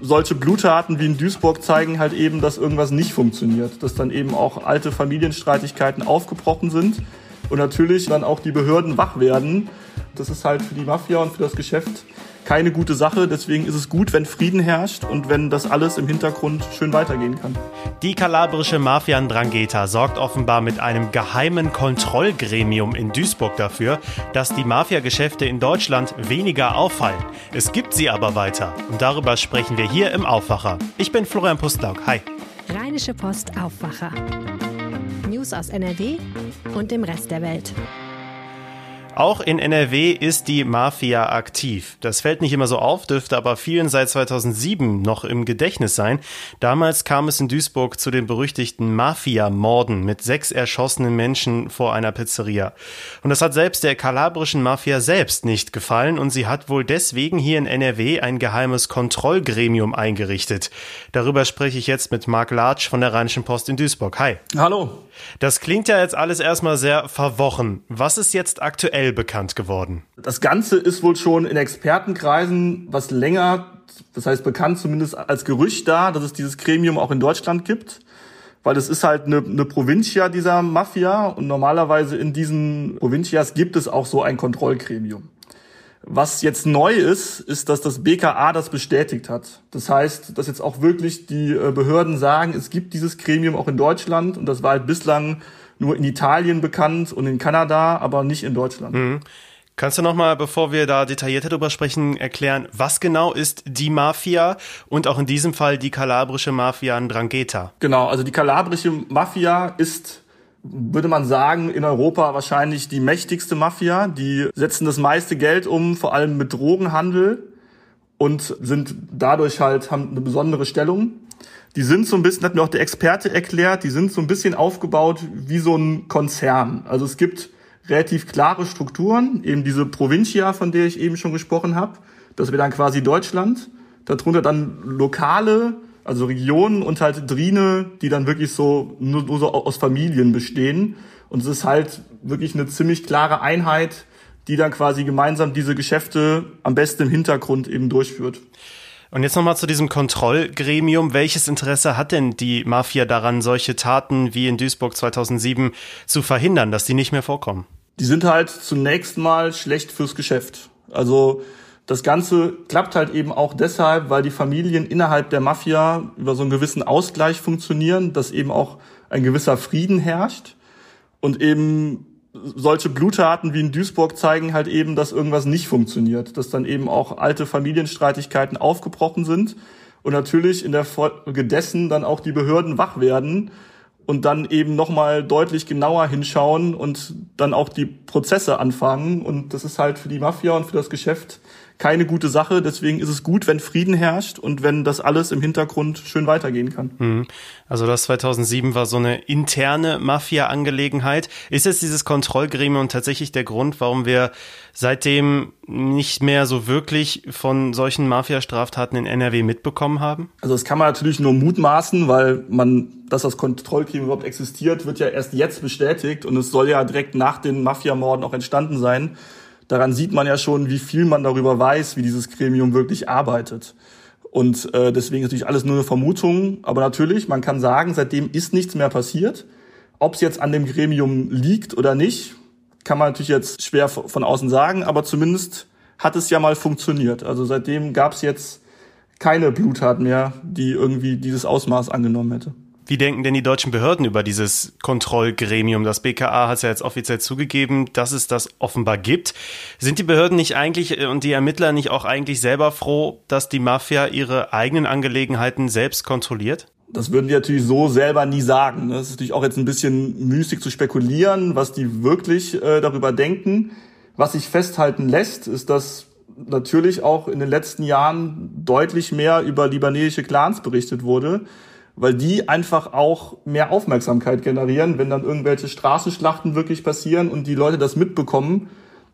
solche Bluttaten wie in Duisburg zeigen halt eben, dass irgendwas nicht funktioniert, dass dann eben auch alte Familienstreitigkeiten aufgebrochen sind und natürlich dann auch die Behörden wach werden. Das ist halt für die Mafia und für das Geschäft keine gute Sache. Deswegen ist es gut, wenn Frieden herrscht und wenn das alles im Hintergrund schön weitergehen kann. Die kalabrische Mafia Drangheta sorgt offenbar mit einem geheimen Kontrollgremium in Duisburg dafür, dass die Mafia-Geschäfte in Deutschland weniger auffallen. Es gibt sie aber weiter. Und darüber sprechen wir hier im Aufwacher. Ich bin Florian Pustlauk. Hi. Rheinische Post Aufwacher. News aus NRW und dem Rest der Welt. Auch in NRW ist die Mafia aktiv. Das fällt nicht immer so auf, dürfte aber vielen seit 2007 noch im Gedächtnis sein. Damals kam es in Duisburg zu den berüchtigten Mafia-Morden mit sechs erschossenen Menschen vor einer Pizzeria. Und das hat selbst der kalabrischen Mafia selbst nicht gefallen und sie hat wohl deswegen hier in NRW ein geheimes Kontrollgremium eingerichtet. Darüber spreche ich jetzt mit Marc Latsch von der Rheinischen Post in Duisburg. Hi. Hallo. Das klingt ja jetzt alles erstmal sehr verwochen. Was ist jetzt aktuell bekannt geworden? Das Ganze ist wohl schon in Expertenkreisen was länger, das heißt bekannt zumindest als Gerücht da, dass es dieses Gremium auch in Deutschland gibt. Weil es ist halt eine, eine Provincia dieser Mafia und normalerweise in diesen Provincias gibt es auch so ein Kontrollgremium. Was jetzt neu ist, ist, dass das BKA das bestätigt hat. Das heißt, dass jetzt auch wirklich die äh, Behörden sagen, es gibt dieses Gremium auch in Deutschland und das war halt bislang nur in Italien bekannt und in Kanada, aber nicht in Deutschland. Mhm. Kannst du nochmal, bevor wir da detaillierter drüber sprechen, erklären, was genau ist die Mafia und auch in diesem Fall die kalabrische Mafia in Drangheta? Genau, also die kalabrische Mafia ist würde man sagen, in Europa wahrscheinlich die mächtigste Mafia. Die setzen das meiste Geld um, vor allem mit Drogenhandel und sind dadurch halt, haben eine besondere Stellung. Die sind so ein bisschen, hat mir auch der Experte erklärt, die sind so ein bisschen aufgebaut wie so ein Konzern. Also es gibt relativ klare Strukturen, eben diese Provincia, von der ich eben schon gesprochen habe. Das wäre dann quasi Deutschland. Darunter dann lokale also Regionen und halt Drine, die dann wirklich so nur, nur so aus Familien bestehen. Und es ist halt wirklich eine ziemlich klare Einheit, die dann quasi gemeinsam diese Geschäfte am besten im Hintergrund eben durchführt. Und jetzt nochmal zu diesem Kontrollgremium. Welches Interesse hat denn die Mafia daran, solche Taten wie in Duisburg 2007 zu verhindern, dass die nicht mehr vorkommen? Die sind halt zunächst mal schlecht fürs Geschäft. Also das Ganze klappt halt eben auch deshalb, weil die Familien innerhalb der Mafia über so einen gewissen Ausgleich funktionieren, dass eben auch ein gewisser Frieden herrscht und eben solche Bluttaten wie in Duisburg zeigen halt eben, dass irgendwas nicht funktioniert, dass dann eben auch alte Familienstreitigkeiten aufgebrochen sind und natürlich in der Folge dessen dann auch die Behörden wach werden und dann eben nochmal deutlich genauer hinschauen und dann auch die Prozesse anfangen. Und das ist halt für die Mafia und für das Geschäft keine gute Sache. Deswegen ist es gut, wenn Frieden herrscht und wenn das alles im Hintergrund schön weitergehen kann. Mhm. Also das 2007 war so eine interne Mafia-Angelegenheit. Ist jetzt dieses Kontrollgremium tatsächlich der Grund, warum wir seitdem nicht mehr so wirklich von solchen Mafia-Straftaten in NRW mitbekommen haben? Also das kann man natürlich nur mutmaßen, weil man, dass das Kontrollgremium überhaupt existiert, wird ja erst jetzt bestätigt und es soll ja direkt nach den Mafiamorden auch entstanden sein. Daran sieht man ja schon, wie viel man darüber weiß, wie dieses Gremium wirklich arbeitet. Und äh, deswegen ist natürlich alles nur eine Vermutung. Aber natürlich, man kann sagen, seitdem ist nichts mehr passiert. Ob es jetzt an dem Gremium liegt oder nicht, kann man natürlich jetzt schwer von außen sagen. Aber zumindest hat es ja mal funktioniert. Also seitdem gab es jetzt keine Bluttat mehr, die irgendwie dieses Ausmaß angenommen hätte. Wie denken denn die deutschen Behörden über dieses Kontrollgremium? Das BKA hat es ja jetzt offiziell zugegeben, dass es das offenbar gibt. Sind die Behörden nicht eigentlich äh, und die Ermittler nicht auch eigentlich selber froh, dass die Mafia ihre eigenen Angelegenheiten selbst kontrolliert? Das würden die natürlich so selber nie sagen. Das ist natürlich auch jetzt ein bisschen müßig zu spekulieren, was die wirklich äh, darüber denken. Was sich festhalten lässt, ist, dass natürlich auch in den letzten Jahren deutlich mehr über libanesische Clans berichtet wurde weil die einfach auch mehr Aufmerksamkeit generieren, wenn dann irgendwelche Straßenschlachten wirklich passieren und die Leute das mitbekommen,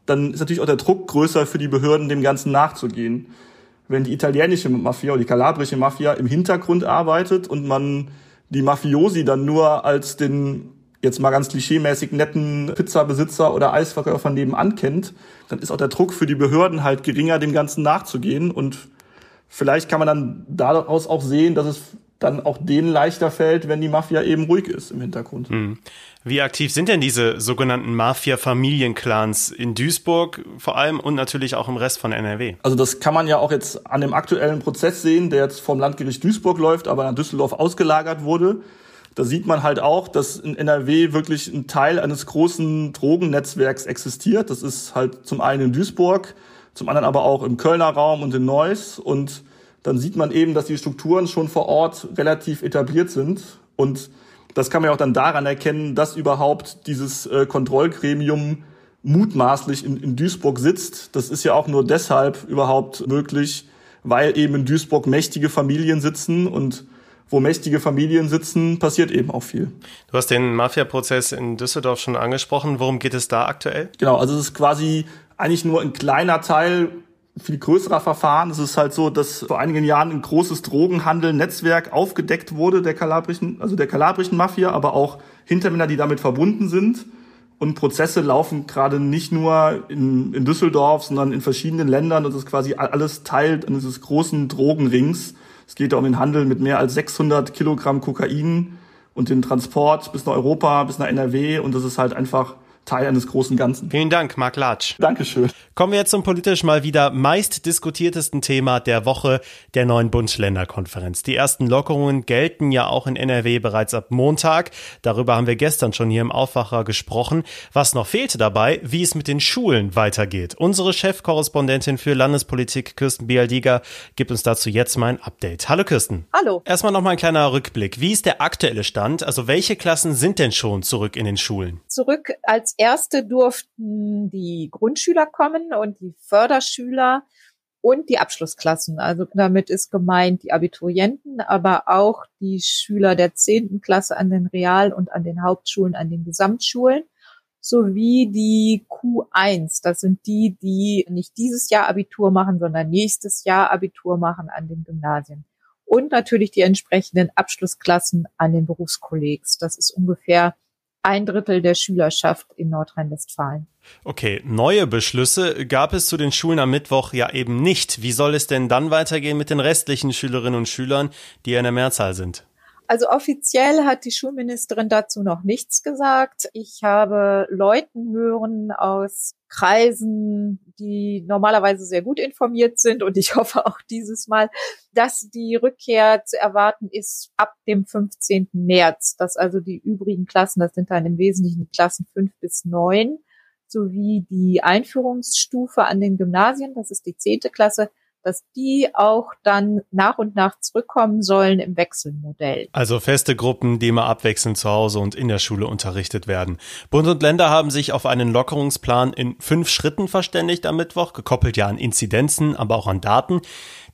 dann ist natürlich auch der Druck größer für die Behörden, dem Ganzen nachzugehen. Wenn die italienische Mafia oder die kalabrische Mafia im Hintergrund arbeitet und man die Mafiosi dann nur als den jetzt mal ganz klischeemäßig netten Pizzabesitzer oder Eisverkäufer nebenan kennt, dann ist auch der Druck für die Behörden halt geringer, dem Ganzen nachzugehen und vielleicht kann man dann daraus auch sehen, dass es dann auch denen leichter fällt, wenn die Mafia eben ruhig ist im Hintergrund. Mhm. Wie aktiv sind denn diese sogenannten Mafia-Familienclans in Duisburg vor allem und natürlich auch im Rest von NRW? Also das kann man ja auch jetzt an dem aktuellen Prozess sehen, der jetzt vom Landgericht Duisburg läuft, aber nach Düsseldorf ausgelagert wurde. Da sieht man halt auch, dass in NRW wirklich ein Teil eines großen Drogennetzwerks existiert. Das ist halt zum einen in Duisburg, zum anderen aber auch im Kölner Raum und in Neuss. Und dann sieht man eben, dass die Strukturen schon vor Ort relativ etabliert sind. Und das kann man ja auch dann daran erkennen, dass überhaupt dieses äh, Kontrollgremium mutmaßlich in, in Duisburg sitzt. Das ist ja auch nur deshalb überhaupt möglich, weil eben in Duisburg mächtige Familien sitzen und wo mächtige Familien sitzen, passiert eben auch viel. Du hast den Mafia-Prozess in Düsseldorf schon angesprochen. Worum geht es da aktuell? Genau, also es ist quasi eigentlich nur ein kleiner Teil viel größerer Verfahren. Es ist halt so, dass vor einigen Jahren ein großes Drogenhandel-Netzwerk aufgedeckt wurde der kalabrischen, also der kalabrischen Mafia, aber auch Hintermänner, die damit verbunden sind. Und Prozesse laufen gerade nicht nur in, in Düsseldorf, sondern in verschiedenen Ländern. Das ist quasi alles Teil dieses großen Drogenrings. Es geht um den Handel mit mehr als 600 Kilogramm Kokain und den Transport bis nach Europa, bis nach NRW. Und das ist halt einfach Teil eines großen Ganzen. Vielen Dank, Marc Latsch. Dankeschön. Kommen wir jetzt zum politisch mal wieder meist diskutiertesten Thema der Woche, der neuen Bund-Länder-Konferenz. Die ersten Lockerungen gelten ja auch in NRW bereits ab Montag. Darüber haben wir gestern schon hier im Aufwacher gesprochen. Was noch fehlte dabei, wie es mit den Schulen weitergeht. Unsere Chefkorrespondentin für Landespolitik, Kirsten Bialdiger, gibt uns dazu jetzt mal ein Update. Hallo Kirsten. Hallo. Erstmal noch mal ein kleiner Rückblick. Wie ist der aktuelle Stand? Also welche Klassen sind denn schon zurück in den Schulen? Zurück als erste durften die Grundschüler kommen und die Förderschüler und die Abschlussklassen. Also damit ist gemeint die Abiturienten, aber auch die Schüler der zehnten Klasse an den Real- und an den Hauptschulen, an den Gesamtschulen sowie die Q1. Das sind die, die nicht dieses Jahr Abitur machen, sondern nächstes Jahr Abitur machen an den Gymnasien. Und natürlich die entsprechenden Abschlussklassen an den Berufskollegs. Das ist ungefähr ein Drittel der Schülerschaft in Nordrhein-Westfalen. Okay, neue Beschlüsse gab es zu den Schulen am Mittwoch ja eben nicht. Wie soll es denn dann weitergehen mit den restlichen Schülerinnen und Schülern, die ja in der Mehrzahl sind? Also offiziell hat die Schulministerin dazu noch nichts gesagt. Ich habe Leuten hören aus Kreisen, die normalerweise sehr gut informiert sind und ich hoffe auch dieses Mal, dass die Rückkehr zu erwarten ist ab dem 15. März, dass also die übrigen Klassen, das sind dann im Wesentlichen Klassen fünf bis neun, sowie die Einführungsstufe an den Gymnasien, das ist die zehnte Klasse, dass die auch dann nach und nach zurückkommen sollen im Wechselmodell. Also feste Gruppen, die immer abwechselnd zu Hause und in der Schule unterrichtet werden. Bund und Länder haben sich auf einen Lockerungsplan in fünf Schritten verständigt am Mittwoch, gekoppelt ja an Inzidenzen, aber auch an Daten.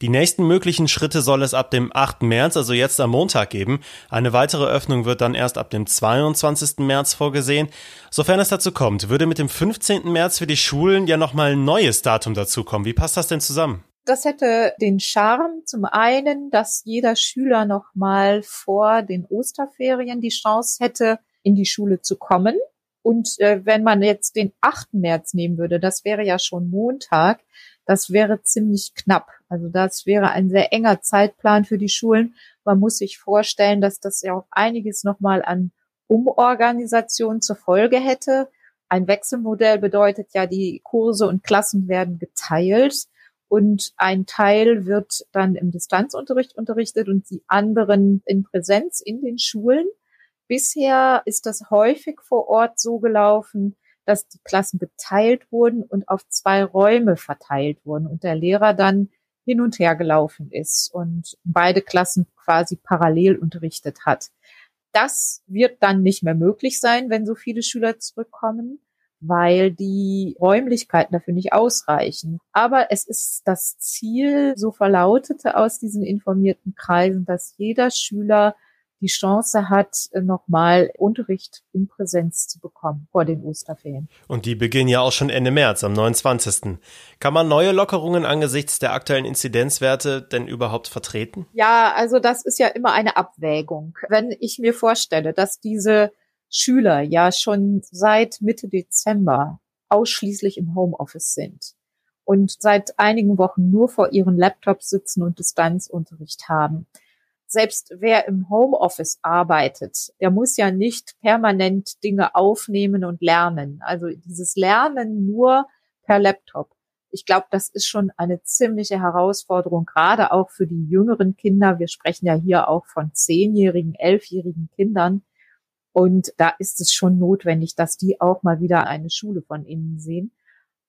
Die nächsten möglichen Schritte soll es ab dem 8. März, also jetzt am Montag geben. Eine weitere Öffnung wird dann erst ab dem 22. März vorgesehen. Sofern es dazu kommt, würde mit dem 15. März für die Schulen ja nochmal ein neues Datum dazukommen. Wie passt das denn zusammen? Das hätte den Charme zum einen, dass jeder Schüler noch mal vor den Osterferien die Chance hätte, in die Schule zu kommen. Und äh, wenn man jetzt den 8. März nehmen würde, das wäre ja schon Montag, das wäre ziemlich knapp. Also das wäre ein sehr enger Zeitplan für die Schulen. Man muss sich vorstellen, dass das ja auch einiges nochmal an Umorganisation zur Folge hätte. Ein Wechselmodell bedeutet ja, die Kurse und Klassen werden geteilt und ein Teil wird dann im Distanzunterricht unterrichtet und die anderen in Präsenz in den Schulen. Bisher ist das häufig vor Ort so gelaufen, dass die Klassen geteilt wurden und auf zwei Räume verteilt wurden und der Lehrer dann hin und her gelaufen ist und beide Klassen quasi parallel unterrichtet hat. Das wird dann nicht mehr möglich sein, wenn so viele Schüler zurückkommen weil die Räumlichkeiten dafür nicht ausreichen. Aber es ist das Ziel, so verlautete aus diesen informierten Kreisen, dass jeder Schüler die Chance hat, nochmal Unterricht in Präsenz zu bekommen vor den Osterferien. Und die beginnen ja auch schon Ende März, am 29. Kann man neue Lockerungen angesichts der aktuellen Inzidenzwerte denn überhaupt vertreten? Ja, also das ist ja immer eine Abwägung. Wenn ich mir vorstelle, dass diese Schüler ja schon seit Mitte Dezember ausschließlich im Homeoffice sind und seit einigen Wochen nur vor ihren Laptops sitzen und Distanzunterricht haben. Selbst wer im Homeoffice arbeitet, der muss ja nicht permanent Dinge aufnehmen und lernen. Also dieses Lernen nur per Laptop. Ich glaube, das ist schon eine ziemliche Herausforderung, gerade auch für die jüngeren Kinder. Wir sprechen ja hier auch von zehnjährigen, elfjährigen Kindern. Und da ist es schon notwendig, dass die auch mal wieder eine Schule von innen sehen.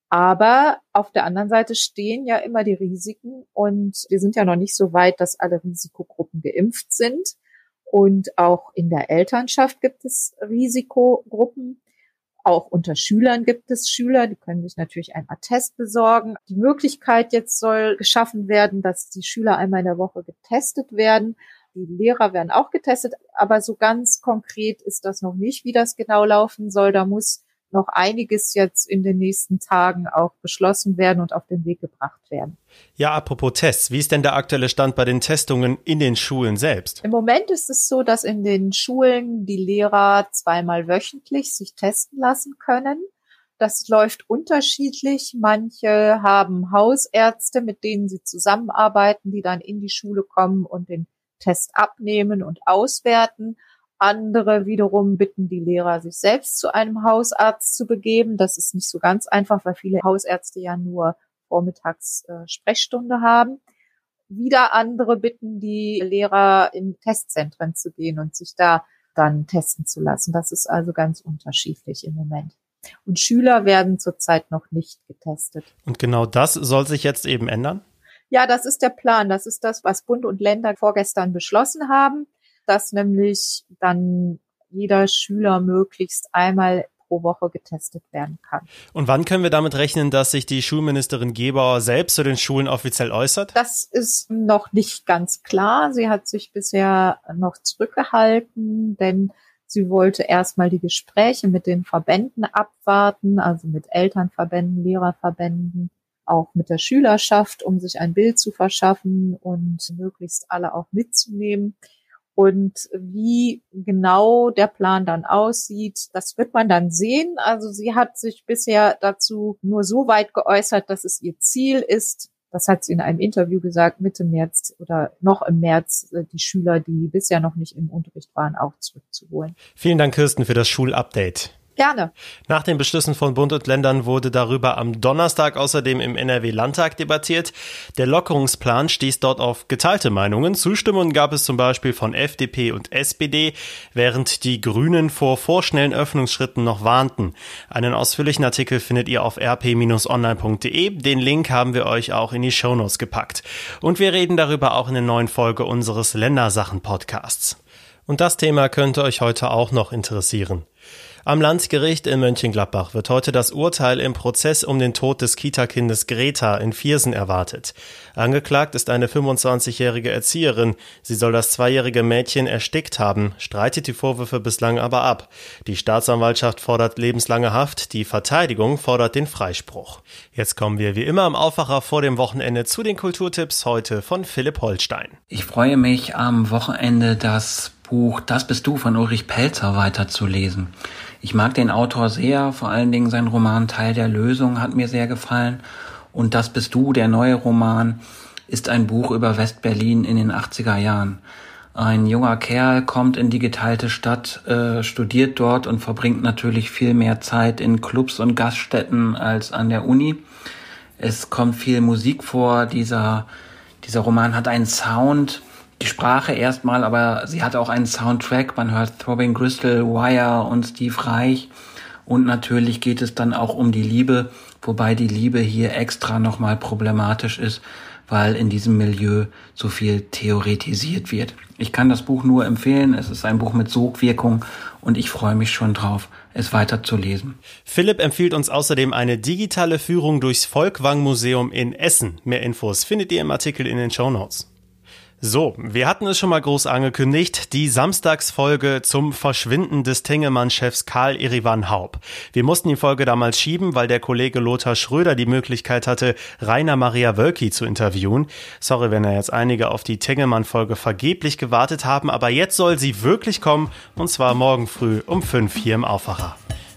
Aber auf der anderen Seite stehen ja immer die Risiken und wir sind ja noch nicht so weit, dass alle Risikogruppen geimpft sind. Und auch in der Elternschaft gibt es Risikogruppen. Auch unter Schülern gibt es Schüler, die können sich natürlich ein Attest besorgen. Die Möglichkeit jetzt soll geschaffen werden, dass die Schüler einmal in der Woche getestet werden. Die Lehrer werden auch getestet, aber so ganz konkret ist das noch nicht, wie das genau laufen soll. Da muss noch einiges jetzt in den nächsten Tagen auch beschlossen werden und auf den Weg gebracht werden. Ja, apropos Tests, wie ist denn der aktuelle Stand bei den Testungen in den Schulen selbst? Im Moment ist es so, dass in den Schulen die Lehrer zweimal wöchentlich sich testen lassen können. Das läuft unterschiedlich. Manche haben Hausärzte, mit denen sie zusammenarbeiten, die dann in die Schule kommen und den Test abnehmen und auswerten. Andere wiederum bitten die Lehrer, sich selbst zu einem Hausarzt zu begeben. Das ist nicht so ganz einfach, weil viele Hausärzte ja nur vormittags äh, Sprechstunde haben. Wieder andere bitten die Lehrer, in Testzentren zu gehen und sich da dann testen zu lassen. Das ist also ganz unterschiedlich im Moment. Und Schüler werden zurzeit noch nicht getestet. Und genau das soll sich jetzt eben ändern? Ja, das ist der Plan. Das ist das, was Bund und Länder vorgestern beschlossen haben dass nämlich dann jeder Schüler möglichst einmal pro Woche getestet werden kann. Und wann können wir damit rechnen, dass sich die Schulministerin Gebauer selbst zu den Schulen offiziell äußert? Das ist noch nicht ganz klar. Sie hat sich bisher noch zurückgehalten, denn sie wollte erstmal die Gespräche mit den Verbänden abwarten, also mit Elternverbänden, Lehrerverbänden, auch mit der Schülerschaft, um sich ein Bild zu verschaffen und möglichst alle auch mitzunehmen. Und wie genau der Plan dann aussieht, das wird man dann sehen. Also sie hat sich bisher dazu nur so weit geäußert, dass es ihr Ziel ist, das hat sie in einem Interview gesagt, Mitte März oder noch im März äh, die Schüler, die bisher noch nicht im Unterricht waren, auch zurückzuholen. Vielen Dank, Kirsten, für das Schulupdate. Gerne. Nach den Beschlüssen von Bund und Ländern wurde darüber am Donnerstag außerdem im NRW-Landtag debattiert. Der Lockerungsplan stieß dort auf geteilte Meinungen. Zustimmungen gab es zum Beispiel von FDP und SPD, während die Grünen vor vorschnellen Öffnungsschritten noch warnten. Einen ausführlichen Artikel findet ihr auf rp-online.de. Den Link haben wir euch auch in die Shownotes gepackt. Und wir reden darüber auch in der neuen Folge unseres Ländersachen-Podcasts. Und das Thema könnte euch heute auch noch interessieren. Am Landgericht in Mönchengladbach wird heute das Urteil im Prozess um den Tod des Kita-Kindes Greta in Viersen erwartet. Angeklagt ist eine 25-jährige Erzieherin. Sie soll das zweijährige Mädchen erstickt haben, streitet die Vorwürfe bislang aber ab. Die Staatsanwaltschaft fordert lebenslange Haft, die Verteidigung fordert den Freispruch. Jetzt kommen wir wie immer am Aufwacher vor dem Wochenende zu den Kulturtipps heute von Philipp Holstein. Ich freue mich am Wochenende das Buch Das bist du von Ulrich Pelzer weiterzulesen. Ich mag den Autor sehr, vor allen Dingen sein Roman Teil der Lösung hat mir sehr gefallen. Und Das bist du, der neue Roman, ist ein Buch über Westberlin in den 80er Jahren. Ein junger Kerl kommt in die geteilte Stadt, äh, studiert dort und verbringt natürlich viel mehr Zeit in Clubs und Gaststätten als an der Uni. Es kommt viel Musik vor. Dieser, dieser Roman hat einen Sound, die Sprache erstmal, aber sie hat auch einen Soundtrack. Man hört Throbbing Crystal, Wire und Steve Reich. Und natürlich geht es dann auch um die Liebe, wobei die Liebe hier extra nochmal problematisch ist, weil in diesem Milieu so viel theoretisiert wird. Ich kann das Buch nur empfehlen. Es ist ein Buch mit Sogwirkung und ich freue mich schon drauf, es weiterzulesen. Philipp empfiehlt uns außerdem eine digitale Führung durchs Volkwang Museum in Essen. Mehr Infos findet ihr im Artikel in den Show Notes. So, wir hatten es schon mal groß angekündigt, die Samstagsfolge zum Verschwinden des Tengelmann-Chefs Karl Erivan Haub. Wir mussten die Folge damals schieben, weil der Kollege Lothar Schröder die Möglichkeit hatte, Rainer Maria Wölki zu interviewen. Sorry, wenn er jetzt einige auf die Tengelmann-Folge vergeblich gewartet haben, aber jetzt soll sie wirklich kommen, und zwar morgen früh um fünf hier im Aufwacher.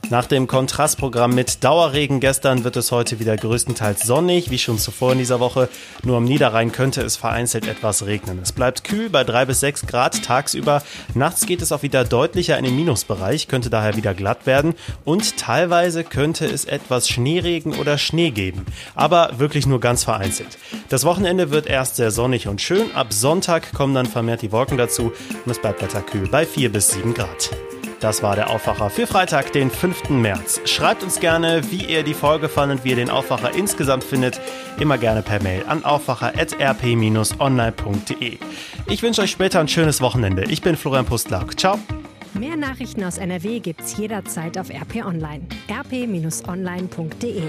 Nach dem Kontrastprogramm mit Dauerregen gestern wird es heute wieder größtenteils sonnig, wie schon zuvor in dieser Woche. Nur am Niederrhein könnte es vereinzelt etwas regnen. Es bleibt kühl bei drei bis sechs Grad tagsüber. Nachts geht es auch wieder deutlicher in den Minusbereich, könnte daher wieder glatt werden. Und teilweise könnte es etwas Schneeregen oder Schnee geben. Aber wirklich nur ganz vereinzelt. Das Wochenende wird erst sehr sonnig und schön. Ab Sonntag kommen dann vermehrt die Wolken dazu und es bleibt weiter kühl bei vier bis sieben Grad. Das war der Aufwacher für Freitag, den 5. März. Schreibt uns gerne, wie ihr die Folge fandet, wie ihr den Aufwacher insgesamt findet. Immer gerne per Mail an aufwacher.rp-online.de. Ich wünsche euch später ein schönes Wochenende. Ich bin Florian Pustlauk. Ciao. Mehr Nachrichten aus NRW gibt's jederzeit auf RP Online. rp-online.de